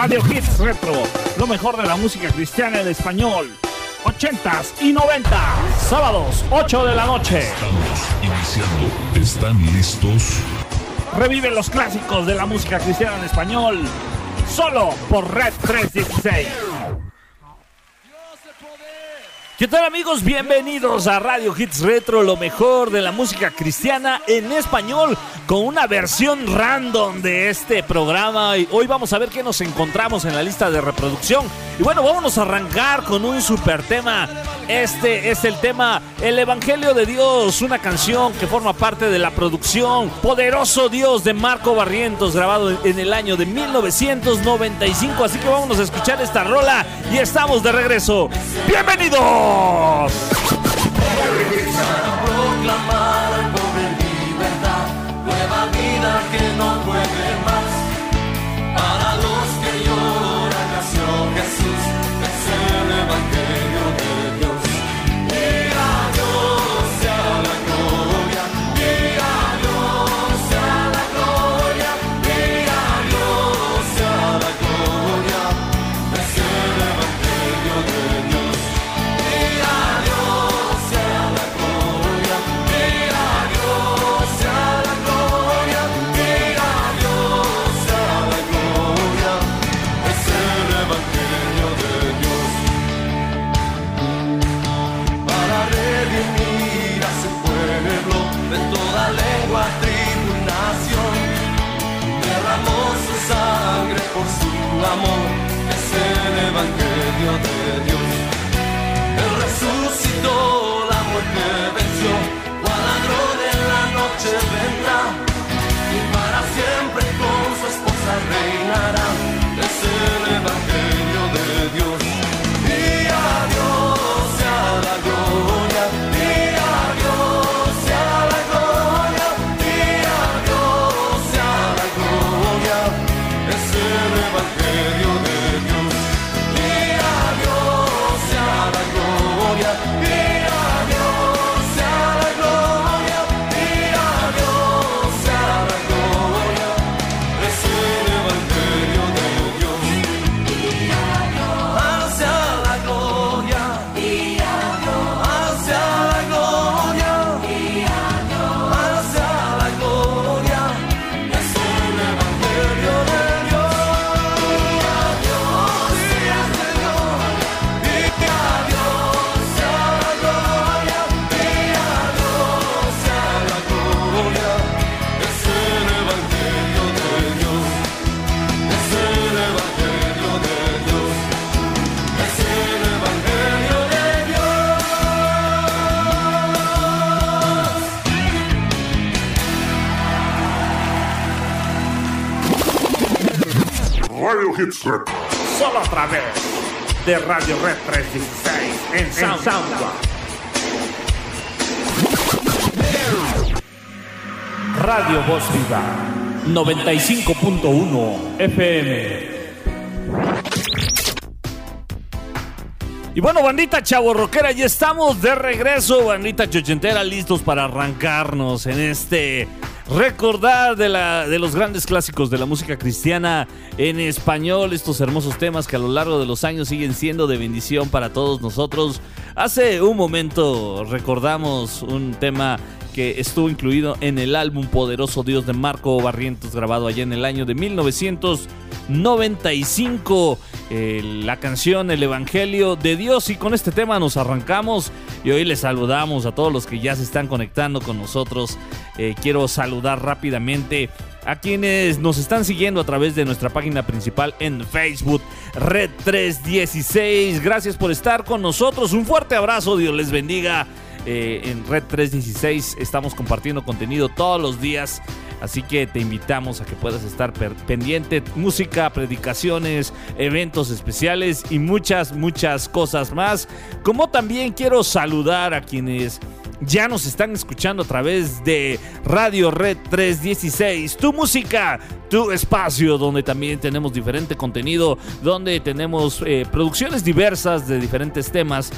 Radio Hits Retro, lo mejor de la música cristiana en español. 80s y 90 sábados 8 de la noche. Estamos iniciando. ¿Están listos? Revive los clásicos de la música cristiana en español, solo por Red 316. ¿Qué tal amigos? Bienvenidos a Radio Hits Retro, lo mejor de la música cristiana en español, con una versión random de este programa. Hoy vamos a ver qué nos encontramos en la lista de reproducción. Y bueno, vámonos a arrancar con un super tema. Este es el tema El Evangelio de Dios, una canción que forma parte de la producción Poderoso Dios de Marco Barrientos, grabado en el año de 1995. Así que vámonos a escuchar esta rola y estamos de regreso. ¡Bienvenidos! Proclamar al pobre libertad, nueva vida que no puede más. Solo a través de Radio Red 316 en SoundCloud. Radio Voz Viva 95.1 FM. Y bueno, bandita chavo rockera, ya estamos de regreso, bandita chochentera, listos para arrancarnos en este recordar de, la, de los grandes clásicos de la música cristiana en español, estos hermosos temas que a lo largo de los años siguen siendo de bendición para todos nosotros. Hace un momento recordamos un tema que estuvo incluido en el álbum Poderoso Dios de Marco Barrientos, grabado allá en el año de 1995. Eh, la canción El Evangelio de Dios. Y con este tema nos arrancamos. Y hoy les saludamos a todos los que ya se están conectando con nosotros. Eh, quiero saludar rápidamente a quienes nos están siguiendo a través de nuestra página principal en Facebook, Red 316. Gracias por estar con nosotros. Un fuerte abrazo. Dios les bendiga. Eh, en Red 316 estamos compartiendo contenido todos los días. Así que te invitamos a que puedas estar pendiente. Música, predicaciones, eventos especiales y muchas, muchas cosas más. Como también quiero saludar a quienes ya nos están escuchando a través de Radio Red 316. Tu música, tu espacio, donde también tenemos diferente contenido, donde tenemos eh, producciones diversas de diferentes temas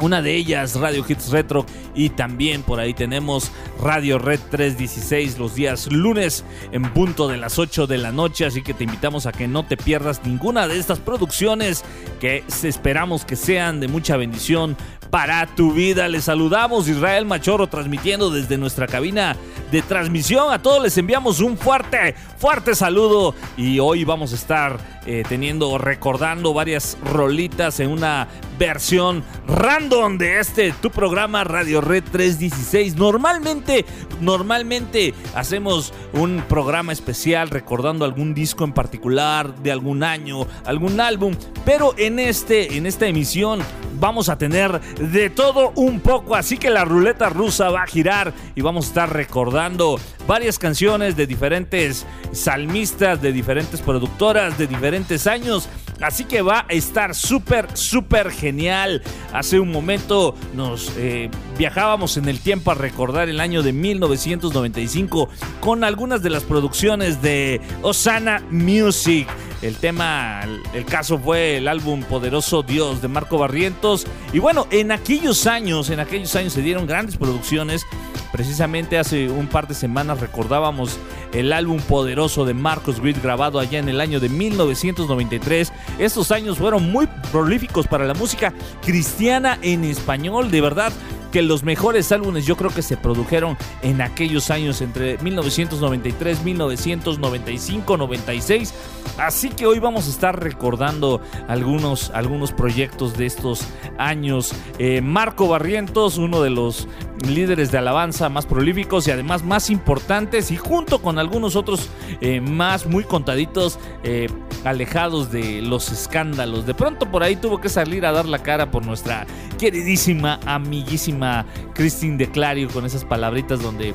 Una de ellas, Radio Hits Retro, y también por ahí tenemos Radio Red 316 los días lunes en punto de las 8 de la noche, así que te invitamos a que no te pierdas ninguna de estas producciones que esperamos que sean de mucha bendición para tu vida. Les saludamos Israel Machorro transmitiendo desde nuestra cabina de transmisión. A todos les enviamos un fuerte, fuerte saludo y hoy vamos a estar eh, teniendo, recordando varias rolitas en una versión random de este tu programa Radio Red 316. Normalmente, normalmente hacemos un programa especial recordando algún disco en particular de algún año, algún álbum, pero en este en esta emisión vamos a tener de todo un poco, así que la ruleta rusa va a girar y vamos a estar recordando varias canciones de diferentes salmistas, de diferentes productoras, de diferentes años. Así que va a estar súper, súper genial. Hace un momento nos eh, viajábamos en el tiempo a recordar el año de 1995 con algunas de las producciones de Osana Music. El tema, el caso fue el álbum Poderoso Dios de Marco Barrientos. Y bueno, en aquellos años, en aquellos años se dieron grandes producciones. Precisamente hace un par de semanas recordábamos el álbum Poderoso de Marcos Witt grabado allá en el año de 1993. Estos años fueron muy prolíficos para la música cristiana en español, de verdad que los mejores álbumes yo creo que se produjeron en aquellos años entre 1993, 1995, 96. Así que hoy vamos a estar recordando algunos, algunos proyectos de estos años. Eh, Marco Barrientos, uno de los líderes de alabanza más prolíficos y además más importantes y junto con algunos otros eh, más muy contaditos, eh, alejados de los escándalos. De pronto por ahí tuvo que salir a dar la cara por nuestra queridísima, amiguísima Christine de Clario con esas palabritas donde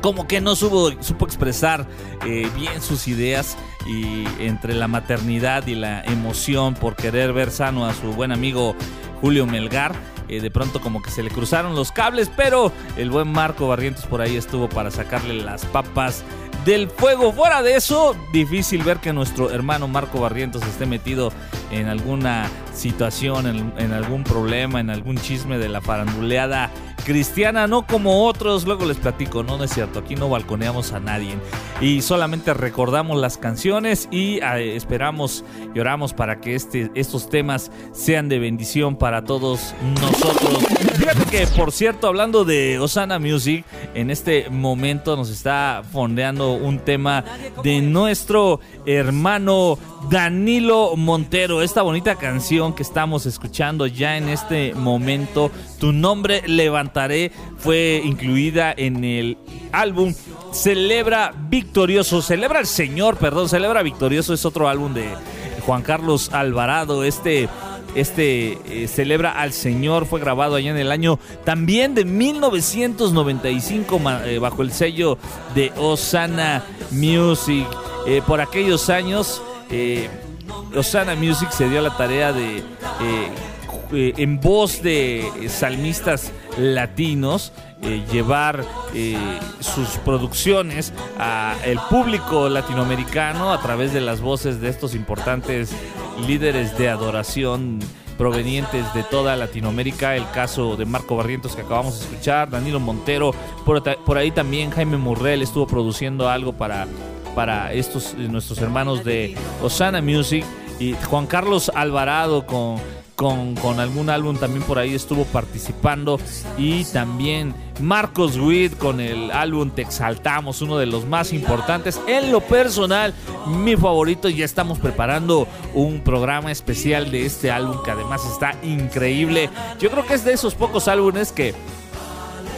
como que no supo, expresar eh, bien sus ideas y entre la maternidad y la emoción por querer ver sano a su buen amigo Julio Melgar. Eh, de pronto como que se le cruzaron los cables, pero el buen Marco Barrientos por ahí estuvo para sacarle las papas del fuego. Fuera de eso, difícil ver que nuestro hermano Marco Barrientos esté metido en alguna situación, en, algún problema, en algún chisme de la faranduleada cristiana, no como otros, luego les platico, no, es cierto, aquí no balconeamos a nadie. Y solamente recordamos las canciones y eh, esperamos y oramos para que este, estos temas sean de bendición para todos nosotros. Fíjate que, por cierto, hablando de Osana Music, en este momento nos está fondeando un tema de nuestro hermano Danilo Montero, esta bonita canción que estamos escuchando ya en este momento, Tu nombre levantaré, fue incluida en el álbum Celebra Victorioso, Celebra el Señor, perdón, Celebra Victorioso es otro álbum de Juan Carlos Alvarado, este este eh, celebra al Señor fue grabado allá en el año también de 1995 eh, bajo el sello de Osana Music. Eh, por aquellos años Osana Music se dio la tarea de, en voz de salmistas latinos, llevar sus producciones al público latinoamericano a través de las voces de estos importantes líderes de adoración provenientes de toda Latinoamérica. El caso de Marco Barrientos que acabamos de escuchar, Danilo Montero, por, por ahí también Jaime Murrell estuvo produciendo algo para para estos eh, nuestros hermanos de Osana Music y Juan Carlos Alvarado con, con, algún álbum también por ahí estuvo participando y también Marcos Witt con el álbum Te Exaltamos, uno de los más importantes. En lo personal, mi favorito, ya estamos preparando un programa especial de este álbum que además está increíble. Yo creo que es de esos pocos álbumes que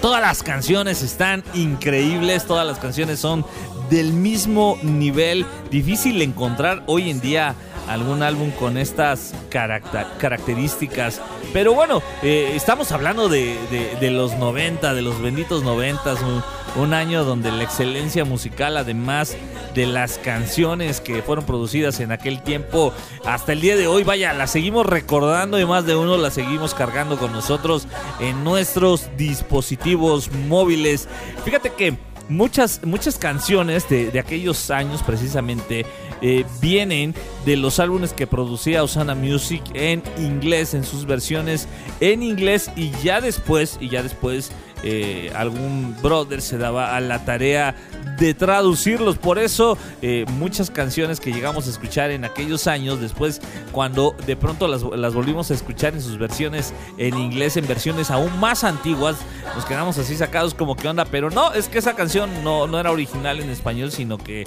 Todas las canciones están increíbles, todas las canciones son del mismo nivel. Difícil encontrar hoy en día algún álbum con estas características. Pero bueno, eh, estamos hablando de, los 90, de los benditos 90, un, un, año donde la excelencia musical, además de las canciones que fueron producidas en aquel tiempo, hasta el día de hoy, vaya, la seguimos recordando y más de uno la seguimos cargando con nosotros en nuestros dispositivos móviles. Fíjate que muchas, muchas canciones de, de aquellos años precisamente eh, vienen de los álbumes que producía Osana Music en inglés, en sus versiones en inglés y ya después, y ya después eh, algún brother se daba a la tarea de traducirlos. Por eso eh, muchas canciones que llegamos a escuchar en aquellos años, después cuando de pronto las, volvimos a escuchar en sus versiones en inglés, en versiones aún más antiguas, nos quedamos así sacados como que onda. Pero no, es que esa canción no, no era original en español, sino que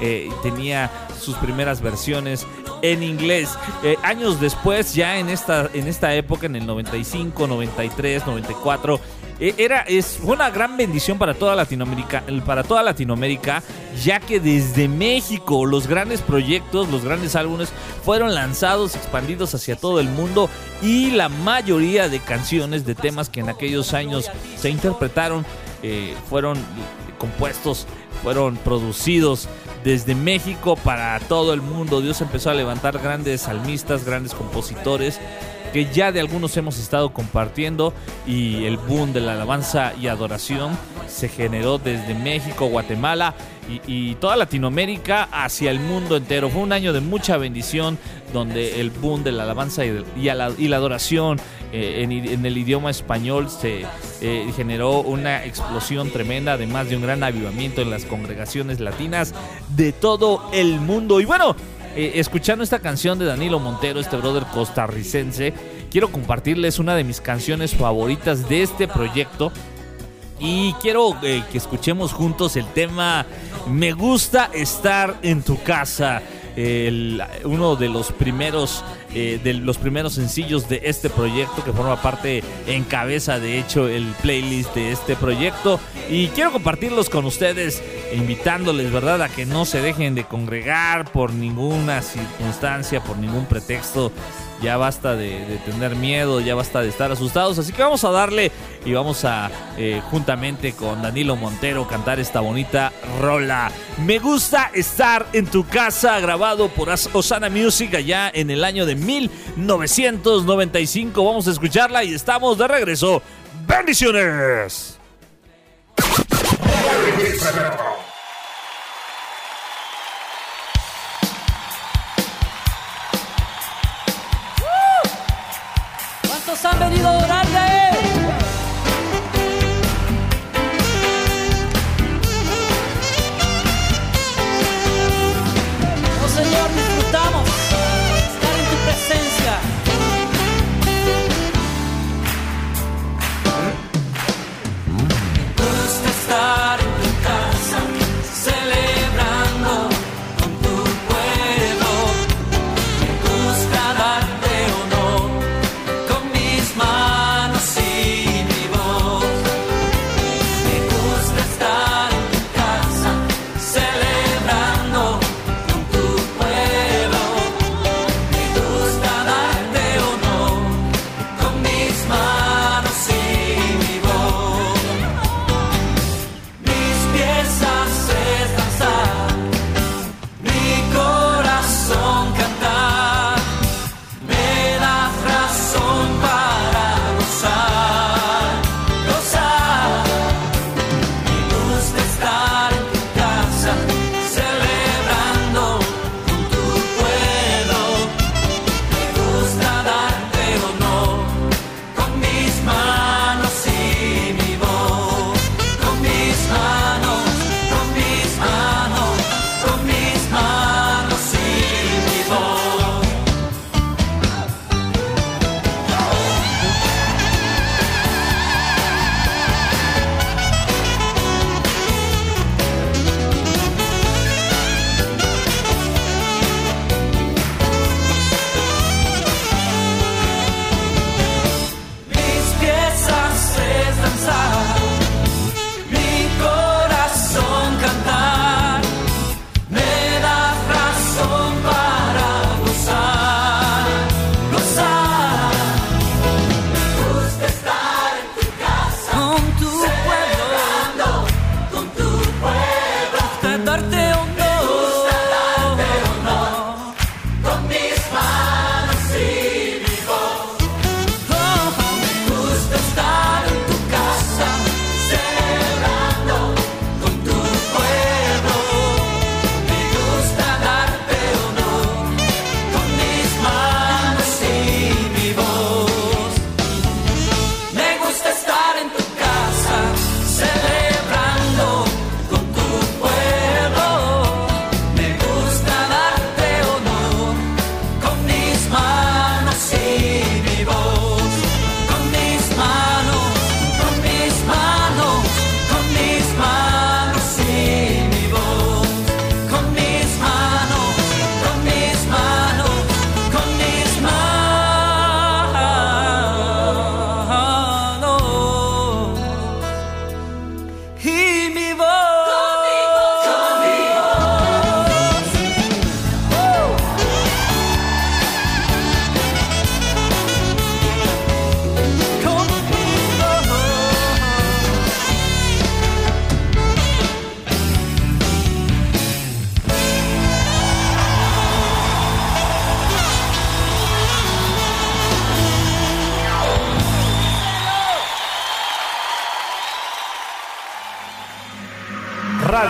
eh, tenía sus primeras versiones en inglés. Eh, años después, ya en esta, en esta época, en el 95, 93, 94, eh, era, es una gran bendición para toda Latinoamérica, para toda Latinoamérica, ya que desde México los grandes proyectos, los grandes álbumes fueron lanzados, expandidos hacia todo el mundo y la mayoría de canciones, de temas que en aquellos años se interpretaron, eh, fueron compuestos, fueron producidos desde México para todo el mundo. Dios empezó a levantar grandes salmistas, grandes compositores que ya de algunos hemos estado compartiendo y el boom de la alabanza y adoración se generó desde México, Guatemala y, toda Latinoamérica hacia el mundo entero. Fue un año de mucha bendición donde el boom de la alabanza y, la, adoración eh, en, en, el idioma español se eh, generó una explosión tremenda, además de un gran avivamiento en las congregaciones latinas de todo el mundo. Y bueno, eh, escuchando esta canción de Danilo Montero, este brother costarricense, quiero compartirles una de mis canciones favoritas de este proyecto. Y quiero eh, que escuchemos juntos el tema Me gusta estar en tu casa. Uno de los primeros eh, de los primeros sencillos de este proyecto que forma parte en cabeza de hecho el playlist de este proyecto. Y quiero compartirlos con ustedes invitándoles verdad a que no se dejen de congregar por ninguna circunstancia por ningún pretexto ya basta de, tener miedo, ya basta de estar asustados. Así que vamos a darle y vamos a, eh, juntamente con Danilo Montero, cantar esta bonita rola. Me gusta estar en tu casa, grabado por Osana Music allá en el año de 1995. Vamos a escucharla y estamos de regreso. ¡Bendiciones!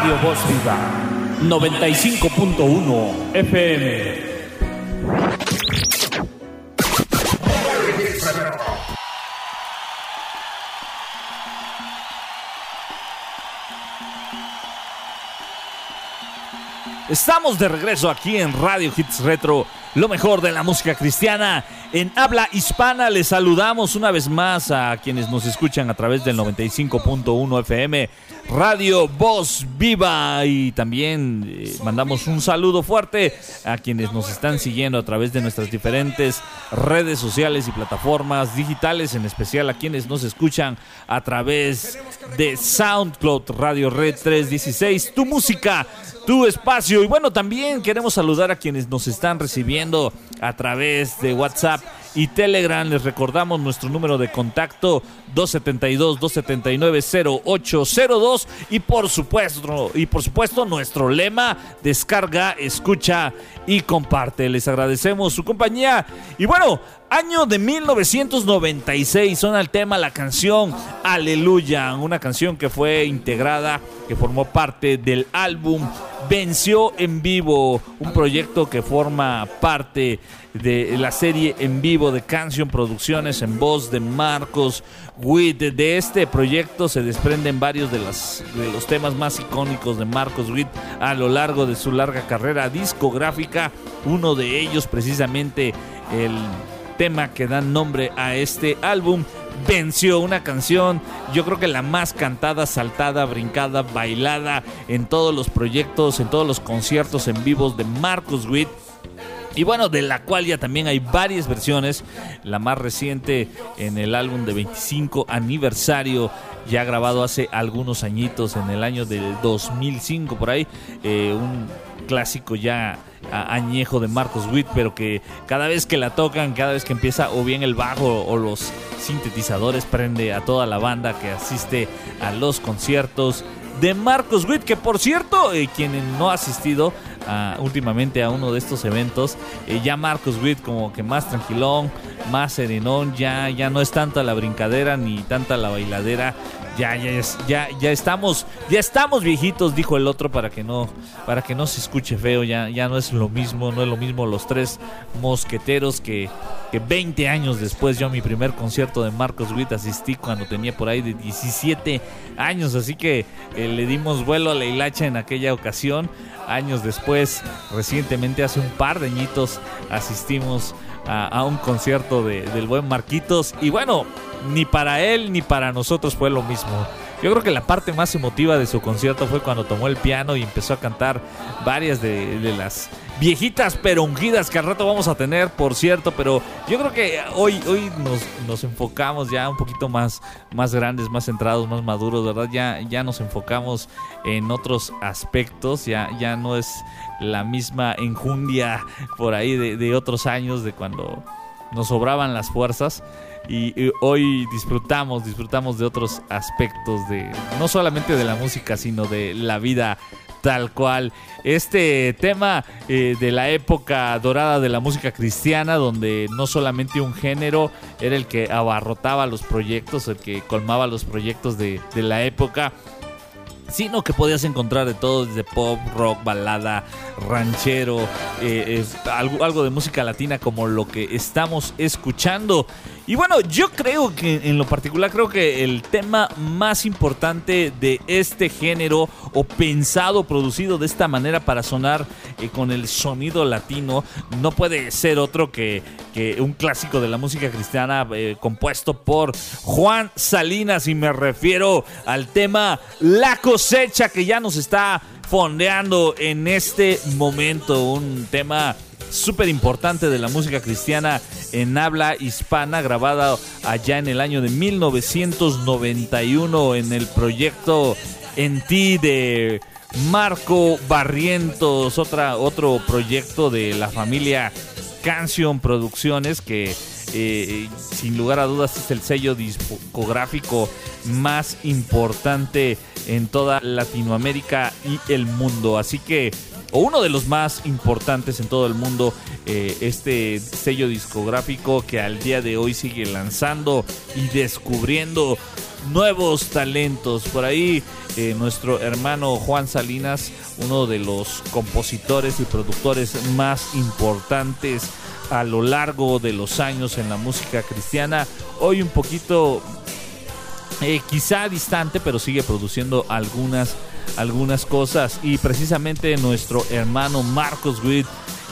Radio Voz Viva 95.1 FM. Estamos de regreso aquí en Radio Hits Retro, lo mejor de la música cristiana. En habla hispana les saludamos una vez más a quienes nos escuchan a través del 95.1 FM, Radio Voz Viva. Y también eh, mandamos un saludo fuerte a quienes nos están siguiendo a través de nuestras diferentes redes sociales y plataformas digitales, en especial a quienes nos escuchan a través de SoundCloud Radio Red 316. Tu música tu espacio. Y bueno, también queremos saludar a quienes nos están recibiendo a través de WhatsApp y Telegram. Les recordamos nuestro número de contacto 272-279-0802 y por supuesto, y por supuesto nuestro lema, descarga, escucha y comparte. Les agradecemos su compañía. Y bueno, año de 1996 son el tema la canción Aleluya, una canción que fue integrada, que formó parte del álbum Venció en Vivo, un proyecto que forma parte de la serie en vivo de Canción Producciones en voz de Marcos Witt. De este proyecto se desprenden varios de, las, de los temas más icónicos de Marcos Witt a lo largo de su larga carrera discográfica. Uno de ellos precisamente el tema que da nombre a este álbum venció una canción, yo creo que la más cantada, saltada, brincada, bailada en todos los proyectos, en todos los conciertos en vivos de Marcos Witt. Y bueno, de la cual ya también hay varias versiones. La más reciente en el álbum de 25 aniversario, ya grabado hace algunos añitos, en el año del 2005 por ahí. Eh, un clásico ya añejo de Marcos Witt, pero que cada vez que la tocan, cada vez que empieza o bien el bajo o los sintetizadores, prende a toda la banda que asiste a los conciertos de Marcos Witt, que por cierto, eh, quien no ha asistido últimamente a uno de estos eventos, eh, ya Marcos Witt como que más tranquilón, más serenón, ya, ya no es tanta la brincadera ni tanta la bailadera, ya, ya, ya, ya estamos, ya estamos viejitos, dijo el otro, para que no, para que no se escuche feo, ya, ya no es lo mismo, no es lo mismo los tres mosqueteros que, que 20 años después yo a mi primer concierto de Marcos Witt asistí cuando tenía por ahí de 17 años, así que eh, le dimos vuelo a la hilacha en aquella ocasión. Años después, recientemente hace un par de añitos, asistimos a, un concierto de, del buen Marquitos y bueno, ni para él ni para nosotros fue lo mismo. Yo creo que la parte más emotiva de su concierto fue cuando tomó el piano y empezó a cantar varias de, las viejitas pero ungidas que al rato vamos a tener, por cierto. Pero yo creo que hoy, hoy nos, enfocamos ya un poquito más, más grandes, más centrados, más maduros, ¿verdad? Ya, ya nos enfocamos en otros aspectos, ya, ya no es la misma enjundia por ahí de otros años, de cuando nos sobraban las fuerzas y, hoy disfrutamos, disfrutamos de otros aspectos de no solamente de la música, sino de la vida tal cual. Este tema eh, de la época dorada de la música cristiana, donde no solamente un género era el que abarrotaba los proyectos, el que colmaba los proyectos de, de la época, sino que podías encontrar de todo, desde pop, rock, balada, ranchero, eh, algo, algo, de música latina como lo que estamos escuchando. Y bueno, yo creo que en lo particular creo que el tema más importante de este género o pensado, producido de esta manera para sonar eh, con el sonido latino, no puede ser otro que, que un clásico de la música cristiana eh, compuesto por Juan Salinas. Y me refiero al tema La cosecha que ya nos está fondeando en este momento, un tema súper importante de la música cristiana en habla hispana, grabada allá en el año de 1991 en el proyecto En Ti de Marco Barrientos, otra, otro proyecto de la familia Canción Producciones que eh, sin lugar a dudas es el sello discográfico más importante en toda Latinoamérica y el mundo. Así que o uno de los más importantes en todo el mundo, eh, este sello discográfico que al día de hoy sigue lanzando y descubriendo nuevos talentos. Por ahí eh, nuestro hermano Juan Salinas, uno de los compositores y productores más importantes a lo largo de los años en la música cristiana, hoy un poquito eh, quizá distante, pero sigue produciendo algunas, algunas cosas. Y precisamente nuestro hermano Marcos Witt,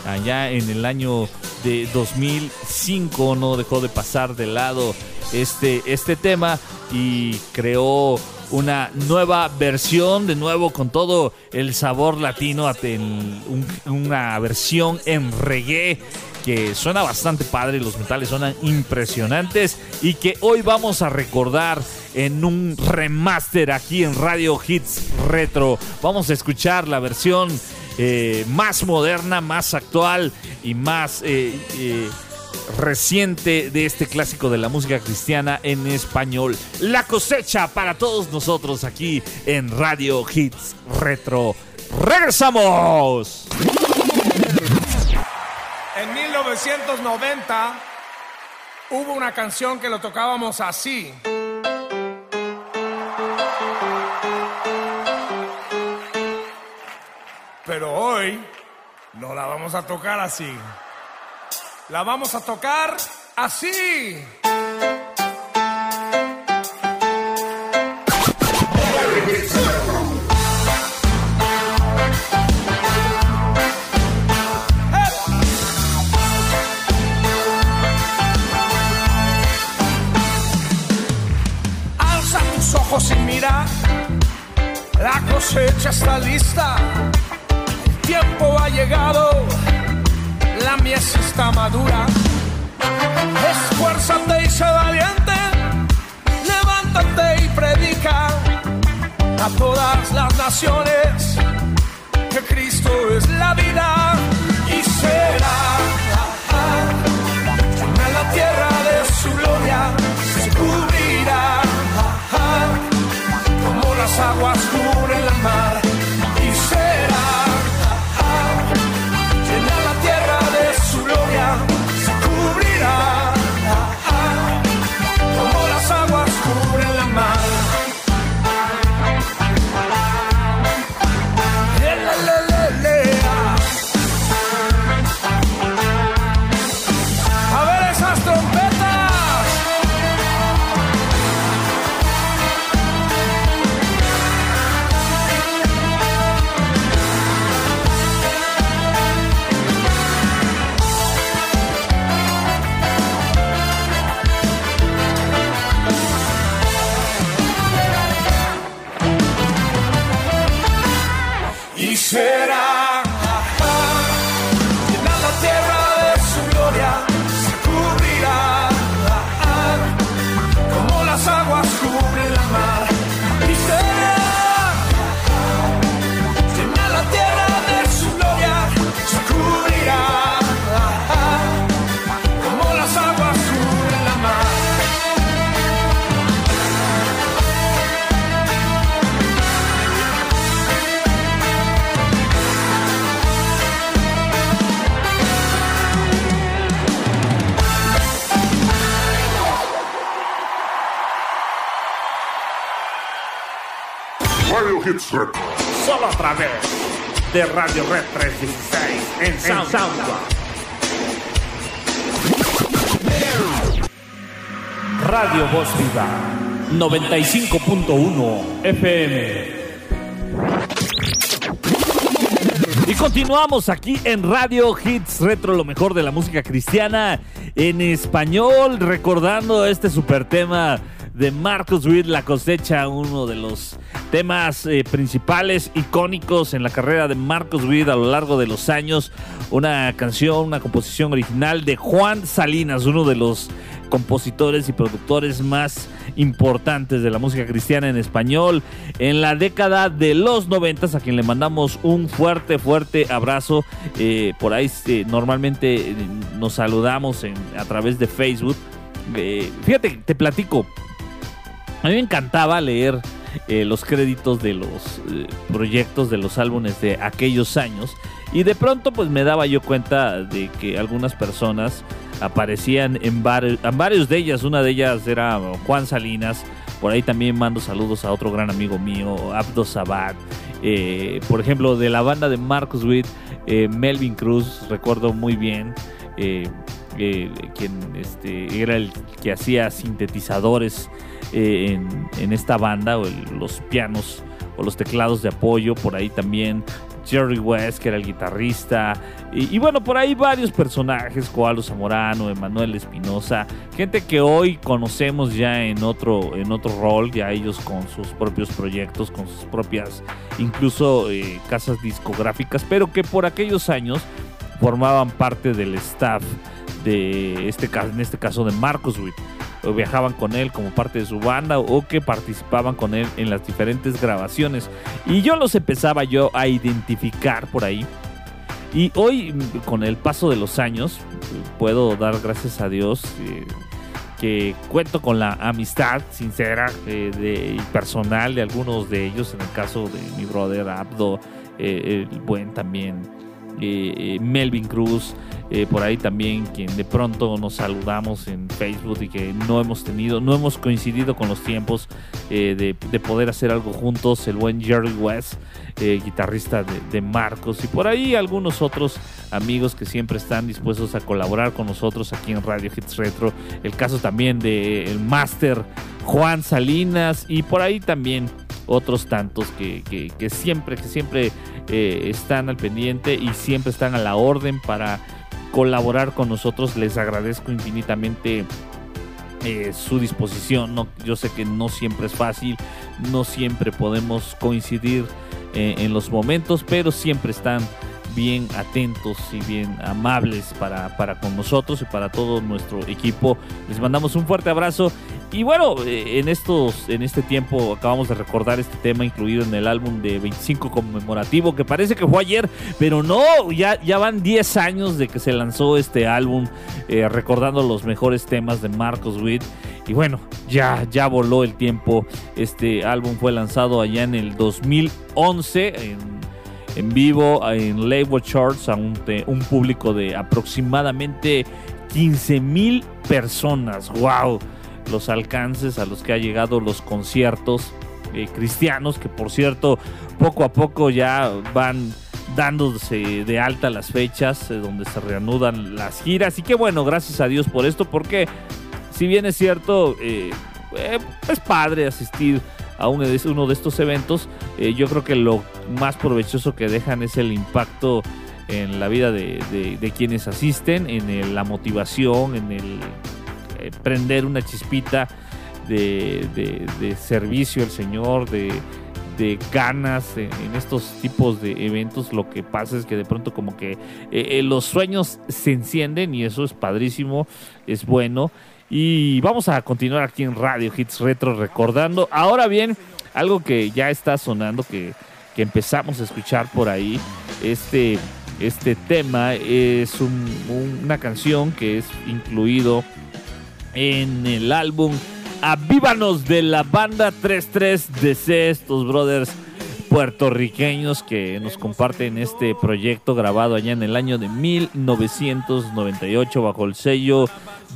allá en el año de 2005, no dejó de pasar de lado este, este tema y creó una nueva versión, de nuevo con todo el sabor latino, una versión en reggae que suena bastante padre, los metales suenan impresionantes y que hoy vamos a recordar en un remaster aquí en Radio Hits Retro. Vamos a escuchar la versión eh, más moderna, más actual y más eh, eh, reciente de este clásico de la música cristiana en español. La cosecha para todos nosotros aquí en Radio Hits Retro. ¡Regresamos! En 1990 hubo una canción que lo tocábamos así. Pero hoy no la vamos a tocar así. La vamos a tocar así. Alza tus ojos sin mirar. La cosecha está lista. Tiempo ha llegado. La mies está madura. Esfuérzate y sé valiente. Levántate y predica a todas las naciones que Cristo es la vida y será en la tierra de su gloria se cubrirá como las aguas Radio Hits Retro. Solo a través de Radio Red 316 en SoundCloud. Radio Voz Viva 95.1 FM. Y continuamos aquí en Radio Hits Retro, lo mejor de la música cristiana en español, recordando este super tema de Marcos Witt, La cosecha, uno de los temas eh, principales, icónicos en la carrera de Marcos Witt a lo largo de los años. Una canción, una composición original de Juan Salinas, uno de los compositores y productores más importantes de la música cristiana en español en la década de los noventas a quien le mandamos un fuerte fuerte abrazo Eh, por ahí eh, normalmente nos saludamos a través de Facebook fíjate te platico a mí me encantaba leer eh, los créditos de los eh, proyectos de los álbumes de aquellos años Y de pronto pues me daba yo cuenta de que algunas personas aparecían en, vari- en varios de ellas. Una de ellas era Juan Salinas. Por ahí también mando saludos a otro gran amigo mío, Abdo Sabat. Eh, por ejemplo, de la banda de Marcus Witt, Melvin Cruz, recuerdo muy bien. quien este, era el que hacía sintetizadores eh, en, esta banda, o el- los pianos o los teclados de apoyo, por ahí también Jerry West, que era el guitarrista, y, bueno, por ahí varios personajes, Coalo Zamorano, Emanuel Espinosa, gente que hoy conocemos ya en otro, en otro rol, ya ellos con sus propios proyectos, con sus propias, incluso eh, casas discográficas, pero que por aquellos años formaban parte del staff de este en este caso de Marcos Witt viajaban con él como parte de su banda o que participaban con él en las diferentes grabaciones. Y yo los empezaba yo a identificar por ahí. Y hoy, con el paso de los años, puedo dar gracias a Dios eh, que cuento con la amistad sincera eh, de, y personal de algunos de ellos, en el caso de mi brother Abdo, eh, el buen también eh, eh, Melvin Cruz, eh, por ahí también quien de pronto nos saludamos en Facebook y que no hemos tenido, no hemos coincidido con los tiempos eh, de, de poder hacer algo juntos, el buen Jerry West, guitarrista de, de Marcos y por ahí algunos otros amigos que siempre están dispuestos a colaborar con nosotros aquí en Radio Hits Retro, el caso también de el Master Juan Salinas y por ahí también otros tantos que, que- siempre, que siempre eh, están al pendiente y siempre están a la orden para colaborar con nosotros. Les agradezco infinitamente eh, su disposición. No, yo sé que no siempre es fácil, no siempre podemos coincidir eh, en los momentos, pero siempre están bien atentos y bien amables para, para con nosotros y para todo nuestro equipo. Les mandamos un fuerte abrazo. Y bueno, eh, en estos, en este tiempo acabamos de recordar este tema incluido en el álbum de 25 conmemorativo, que parece que fue ayer, pero no, ya, ya van 10 años de que se lanzó este álbum, eh, recordando los mejores temas de Marcos Witt. Y bueno, ya, ya voló el tiempo. Este álbum fue lanzado allá en el 2011 en, en vivo en Label Charts a un, público de aproximadamente 15 mil personas. ¡Wow! Los alcances a los que ha llegado los conciertos eh, cristianos, que por cierto, poco a poco ya van dándose de alta las fechas eh, donde se reanudan las giras. Y qué bueno, gracias a Dios por esto, porque si bien es cierto, eh, es padre asistir a uno de, uno de estos eventos, eh, yo creo que lo más provechoso que dejan es el impacto en la vida de, quienes asisten, en el- la motivación, en el eh, prender una chispita de, de- servicio al Señor, de, ganas en, estos tipos de eventos. Lo que pasa es que de pronto como que eh, los sueños se encienden y eso es padrísimo, es bueno. Y vamos a continuar aquí en Radio Hits Retro recordando. Ahora bien, algo que ya está sonando, que, que empezamos a escuchar por ahí, este, este tema es un- un- una canción que es incluido en el álbum Avívanos de la banda 33DC, estos brothers puertorriqueños que nos comparten este proyecto grabado allá en el año de 1998 bajo el sello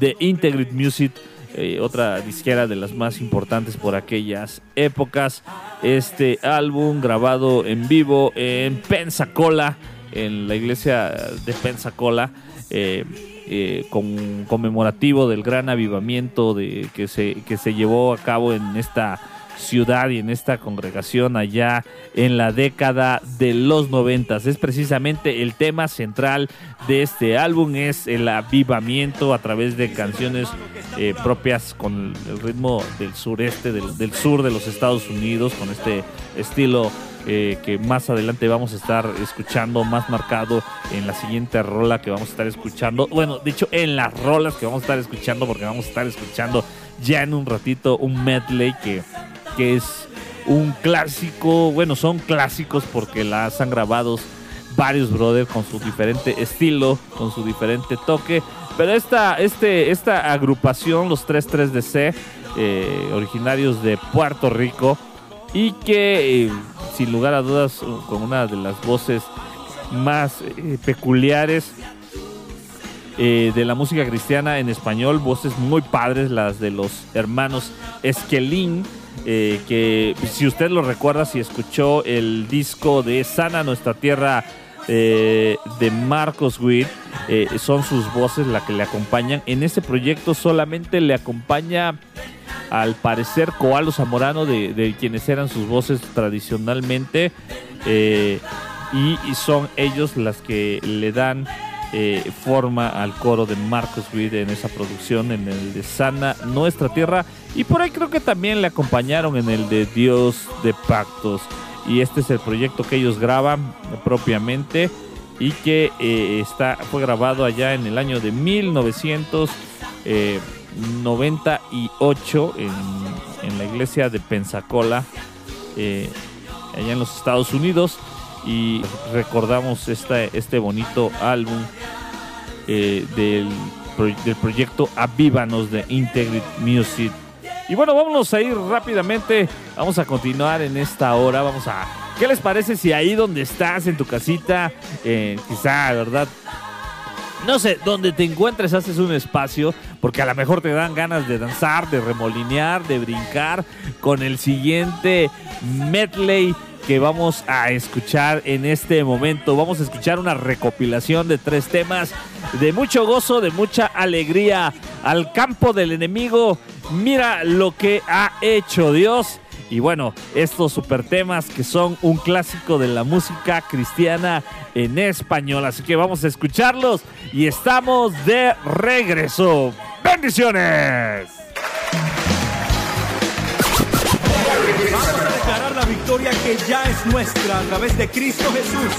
de Integrity Music, eh, otra disquera de las más importantes por aquellas épocas. Este álbum grabado en vivo en Pensacola, en la iglesia de Pensacola. eh, eh, con conmemorativo del gran avivamiento de, que, se, que se llevó a cabo en esta ciudad y en esta congregación allá en la década de los noventas. Es precisamente el tema central de este álbum, es el avivamiento a través de canciones eh, propias con el ritmo del sureste, del, sur de los Estados Unidos, con este estilo eh, que más adelante vamos a estar escuchando más marcado en la siguiente rola que vamos a estar escuchando. Bueno, de hecho, en las rolas que vamos a estar escuchando, porque vamos a estar escuchando ya en un ratito un medley que, que es un clásico. Bueno, son clásicos porque las han grabado varios brothers con su diferente estilo, con su diferente toque. Pero esta, este, esta agrupación, los 33DC, eh, originarios de Puerto Rico, y que eh, sin lugar a dudas con una de las voces más eh, peculiares de la música cristiana en español, voces muy padres, las de los hermanos Esquelín, eh, que si usted lo recuerda, si escuchó el disco de Sana Nuestra Tierra eh, de Marcos Witt, eh, son sus voces las que le acompañan. En este proyecto solamente le acompaña, al parecer, Coalo Zamorano, de, quienes eran sus voces tradicionalmente, y son ellos las que le dan eh, forma al coro de Marcos Witt en esa producción, en el de Sana Nuestra Tierra. Y por ahí creo que también le acompañaron en el de Dios de Pactos. Y este es el proyecto que ellos graban propiamente y que eh, está, fue grabado allá en el año de 1998 en, en la iglesia de Pensacola, eh, allá en los Estados Unidos y recordamos este bonito álbum eh, del, del proyecto Avívanos de Integrity Music. Y bueno, vámonos a ir rápidamente. Vamos a continuar en esta hora. Vamos a. ¿Qué les parece si ahí donde estás, en tu casita, eh, quizá, ¿verdad? no sé, donde te encuentres haces un espacio, porque a lo mejor te dan ganas de danzar, de remolinear, de brincar con el siguiente medley que vamos a escuchar en este momento. Vamos a escuchar una recopilación de tres temas de mucho gozo, de mucha alegría. Al campo del enemigo, mira lo que ha hecho Dios. Y bueno, estos super temas que son un clásico de la música cristiana en español. Así que vamos a escucharlos y estamos de regreso. ¡Bendiciones! Que ya es nuestra a través de Cristo Jesús.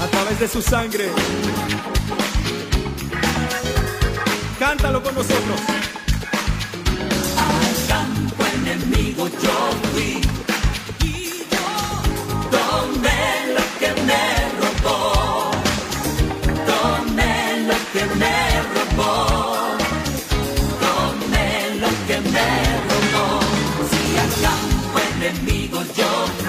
A través de su sangre. Cántalo con nosotros. campo enemigo yo fui y yo tomé lo que me enemigo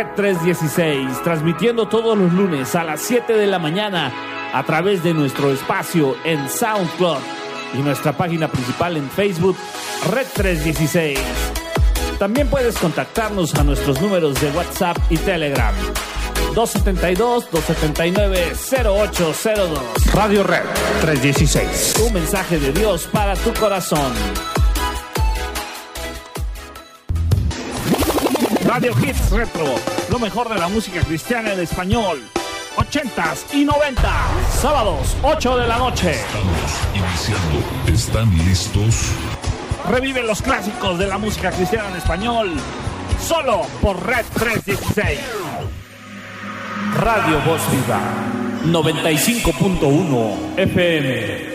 Red 316, transmitiendo todos los lunes a las 7 de la mañana a través de nuestro espacio en SoundCloud y nuestra página principal en Facebook, Red 316. También puedes contactarnos a nuestros números de WhatsApp y Telegram. 272-279-0802. Radio Red 316. Un mensaje de Dios para tu corazón. Radio Hits Retro, lo mejor de la música cristiana en español. 80s y 90 sábados 8 de la noche. Estamos iniciando. ¿Están listos? Revive los clásicos de la música cristiana en español. Solo por Red 316. Radio Voz Viva 95.1 FM.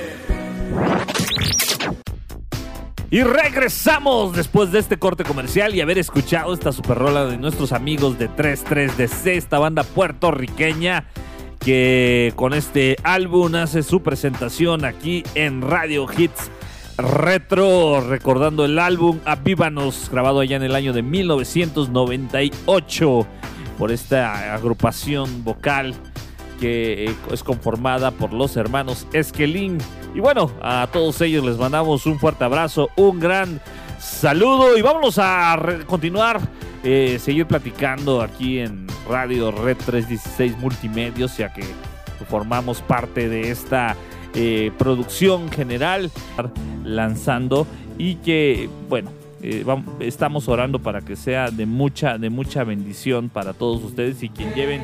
Y regresamos después de este corte comercial y haber escuchado esta super rola de nuestros amigos de 33DC, esta banda puertorriqueña que con este álbum hace su presentación aquí en Radio Hits Retro, recordando el álbum Avívanos, grabado allá en el año de 1998 por esta agrupación vocal que eh, es conformada por los hermanos Esquelín. Y bueno, a todos ellos les mandamos un fuerte abrazo, un gran saludo y vámonos a continuar, eh, seguir platicando aquí en Radio Red 316 Multimedios, ya que formamos parte de esta eh, producción general lanzando y que, bueno, estamos orando para que sea de mucha, de mucha bendición para todos ustedes y quien lleven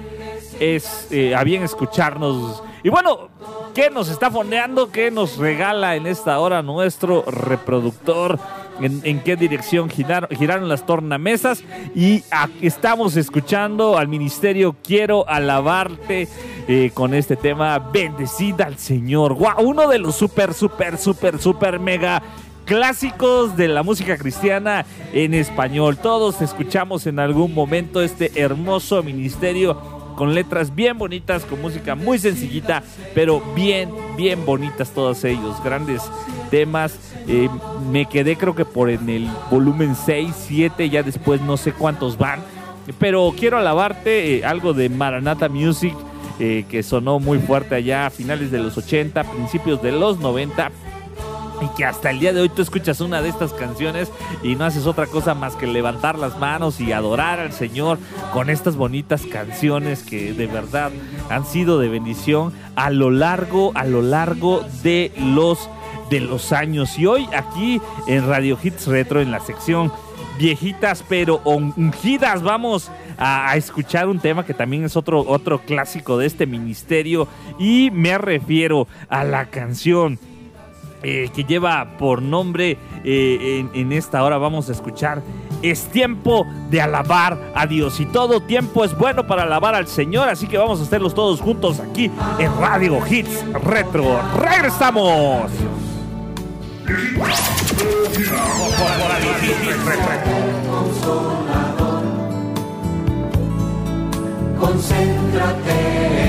es eh, a bien escucharnos. Y bueno, ¿qué nos está fondeando? ¿Qué nos regala en esta hora nuestro reproductor? ¿En, qué dirección girar- giraron las tornamesas? Y estamos escuchando al ministerio Quiero alabarte eh, con este tema Bendecida al Señor. ¡Guau! Uno de los super, super, super, super mega clásicos de la música cristiana en español. Todos escuchamos en algún momento este hermoso ministerio con letras bien bonitas, con música muy sencillita, pero bien, bien bonitas todos ellos. Grandes temas. Eh, me quedé creo que por en el volumen 6, 7, ya después no sé cuántos van. Pero quiero alabarte eh, algo de Maranata Music. eh, que sonó muy fuerte allá a finales de los 80, principios de los 90, y que hasta el día de hoy tú escuchas una de estas canciones y no haces otra cosa más que levantar las manos y adorar al Señor con estas bonitas canciones que de verdad han sido de bendición a lo largo, a lo largo de los de los años. Y hoy aquí en Radio Hits Retro en la sección viejitas pero ungidas vamos a, escuchar un tema que también es otro otro clásico de este ministerio y me refiero a la canción eh, que lleva por nombre eh, en, esta hora vamos a escuchar es tiempo de alabar a Dios y todo tiempo es bueno para alabar al Señor así que vamos a hacerlos todos juntos aquí en Radio Hits Retro. Regresamos concéntrate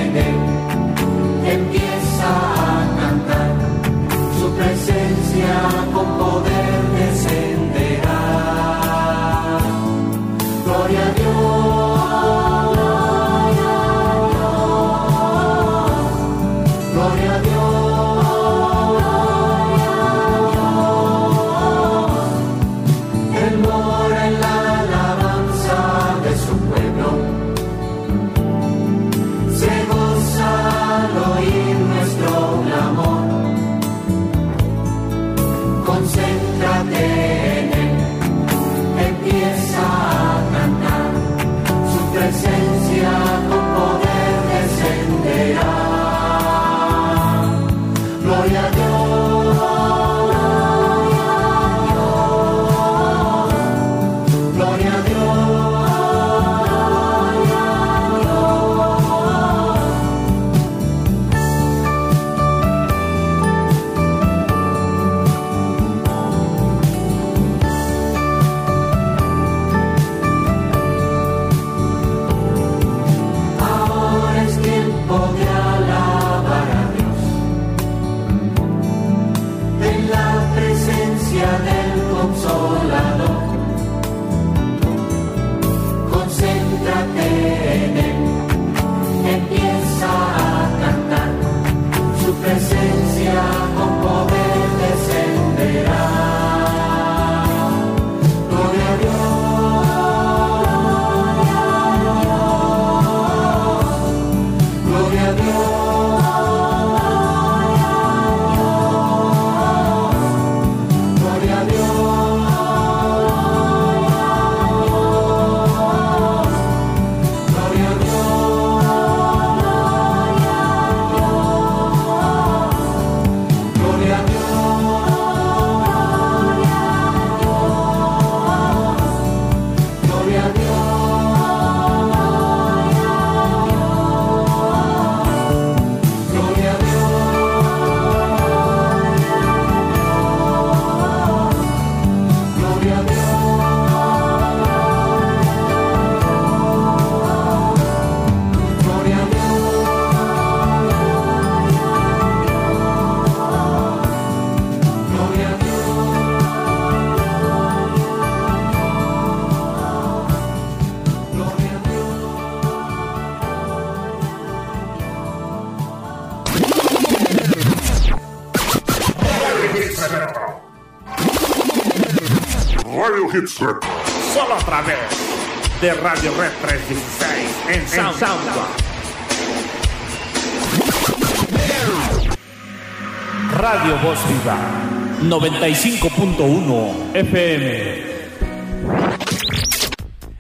Solo a través de Radio Red 316 en, Sound-. Radio Voz Viva 95.1 FM.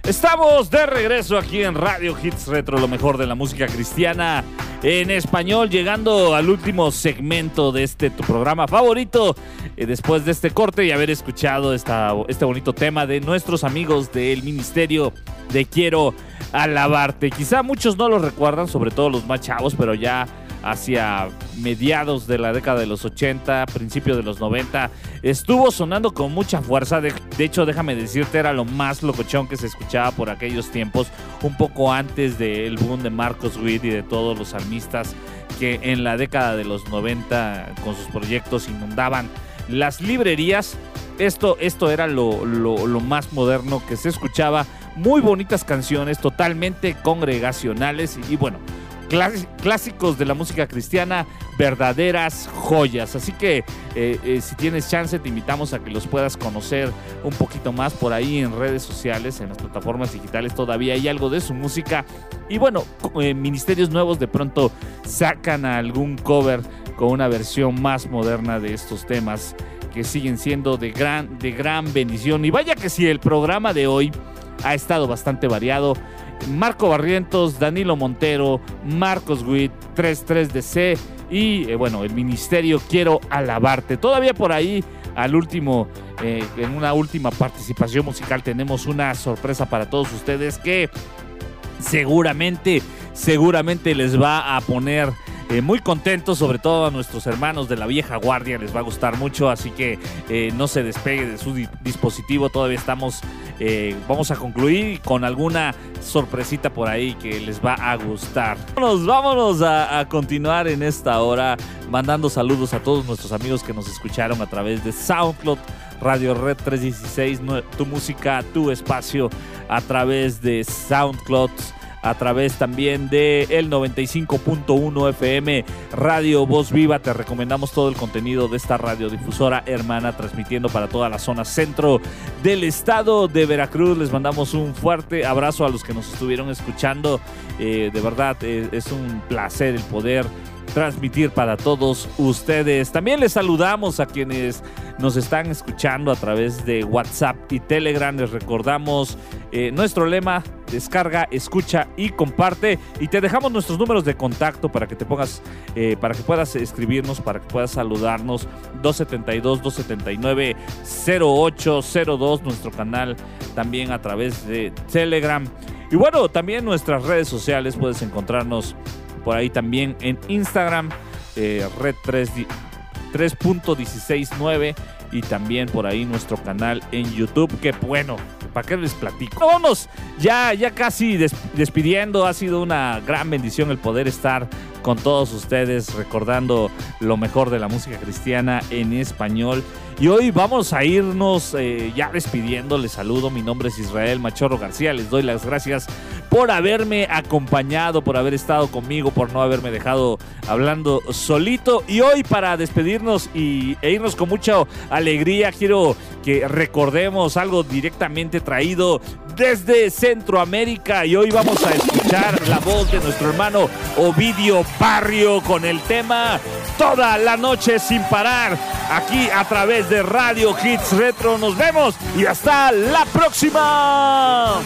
Estamos de regreso aquí en Radio Hits Retro, lo mejor de la música cristiana en español, llegando al último segmento de este tu programa favorito. eh, después de este corte y haber escuchado esta, este bonito tema de nuestros amigos del Ministerio de Quiero Alabarte. Quizá muchos no lo recuerdan, sobre todo los más chavos, pero ya hacia mediados de la década de los 80, principios de los 90, estuvo sonando con mucha fuerza. De, de hecho, déjame decirte, era lo más locochón que se escuchaba por aquellos tiempos, un poco antes del boom de Marcos Witt y de todos los salmistas que en la década de los 90 con sus proyectos inundaban las librerías. Esto, esto era lo, lo- lo más moderno que se escuchaba. Muy bonitas canciones, totalmente congregacionales y, y bueno, clásicos de la música cristiana, verdaderas joyas. Así que eh, eh, si tienes chance, te invitamos a que los puedas conocer un poquito más por ahí en redes sociales, en las plataformas digitales. Todavía hay algo de su música. Y bueno, eh, ministerios nuevos de pronto sacan algún cover con una versión más moderna de estos temas que siguen siendo de gran, de gran bendición. Y vaya que si el programa de hoy ha estado bastante variado. Marco Barrientos, Danilo Montero, Marcos Witt, 33DC y eh, bueno, el Ministerio Quiero Alabarte. Todavía por ahí, al último, eh, en una última participación musical, tenemos una sorpresa para todos ustedes que seguramente, seguramente les va a poner eh, muy contentos, sobre todo a nuestros hermanos de la vieja guardia, les va a gustar mucho, así que eh, no se despegue de su di- dispositivo, todavía estamos, eh, vamos a concluir con alguna sorpresita por ahí que les va a gustar. Vámonos, vámonos a, a continuar en esta hora, mandando saludos a todos nuestros amigos que nos escucharon a través de SoundCloud. Radio Red 316, nue- tu música, tu espacio a través de SoundCloud, a través también de el 95.1 FM Radio Voz Viva. Te recomendamos todo el contenido de esta radiodifusora hermana transmitiendo para toda la zona centro del estado de Veracruz. Les mandamos un fuerte abrazo a los que nos estuvieron escuchando. Eh, de verdad, eh, es un placer el poder transmitir para todos ustedes. También les saludamos a quienes nos están escuchando a través de WhatsApp y Telegram. Les recordamos eh, nuestro lema, descarga, escucha y comparte. Y te dejamos nuestros números de contacto para que te pongas, eh, para que puedas escribirnos, para que puedas saludarnos. 272-279-0802, nuestro canal también a través de Telegram. Y bueno, también nuestras redes sociales puedes encontrarnos por ahí también en Instagram, eh, red 3, di- 3.169 y también por ahí nuestro canal en YouTube, que bueno, ¿para qué les platico? Vámonos, ya, ya casi des- despidiendo, ha sido una gran bendición el poder estar con todos ustedes recordando lo mejor de la música cristiana en español. Y hoy vamos a irnos eh, ya despidiendo. Les saludo. Mi nombre es Israel Machorro García. Les doy las gracias por haberme acompañado, por haber estado conmigo, por no haberme dejado hablando solito. Y hoy para despedirnos y, e irnos con mucha alegría, quiero que recordemos algo directamente traído desde Centroamérica. Y hoy vamos a la voz de nuestro hermano Ovidio Barrio con el tema Toda la noche sin parar. Aquí a través de Radio Hits Retro. Nos vemos y hasta la próxima.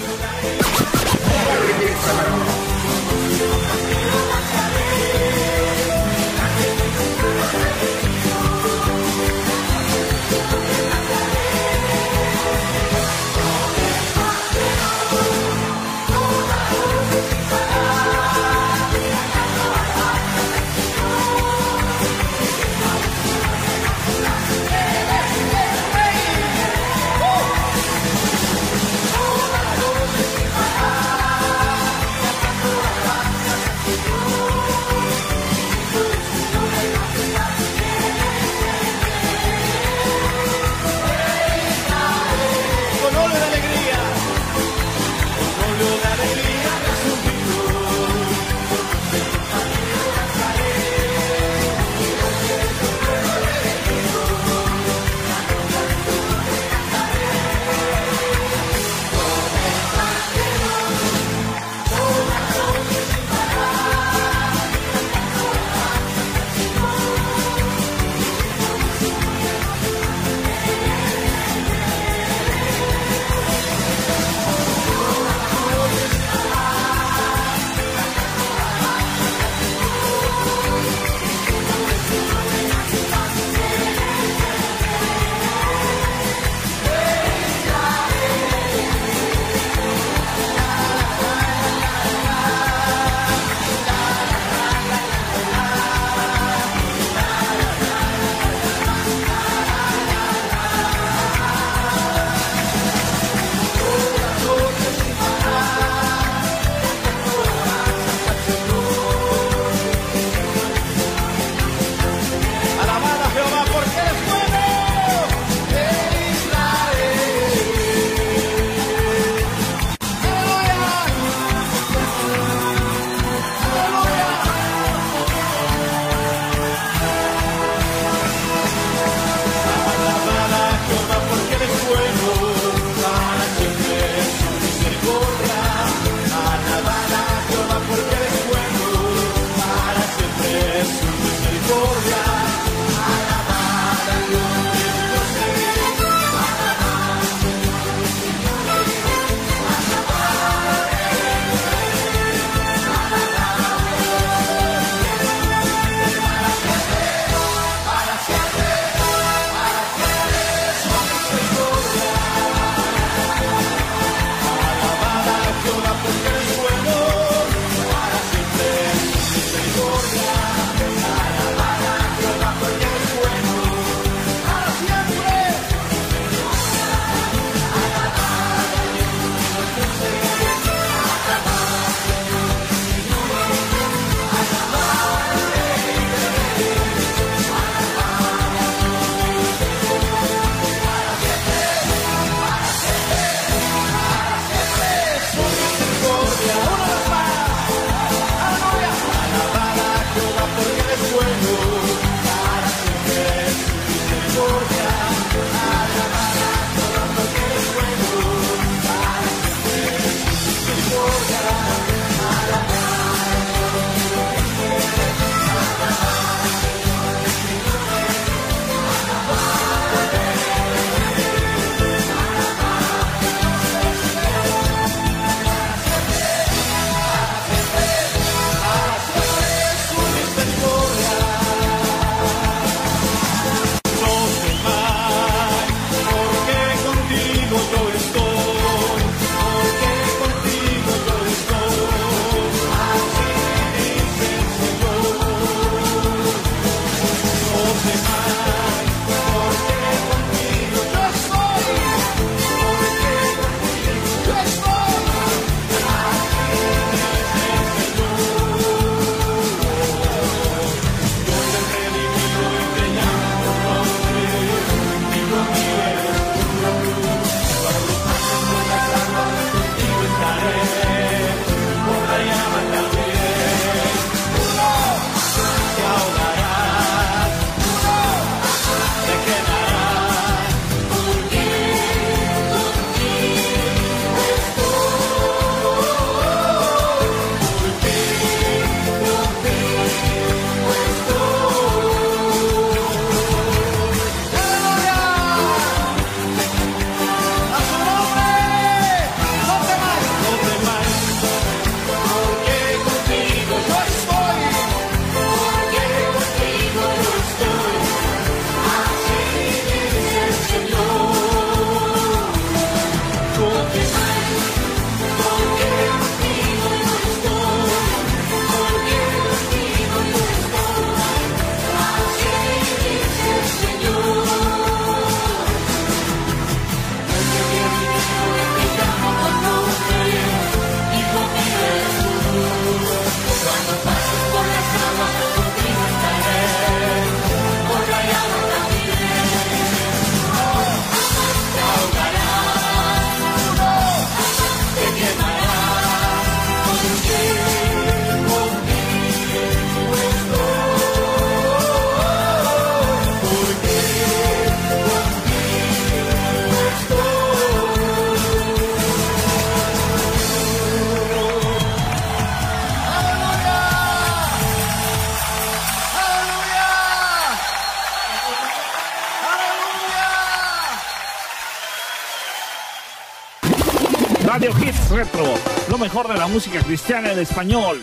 Música cristiana en español.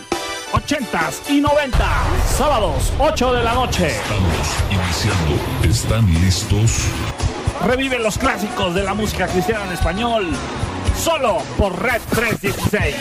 80s y 90, sábados 8 de la noche. Estamos iniciando. ¿Están listos? Revive los clásicos de la música cristiana en español. Solo por Red 316.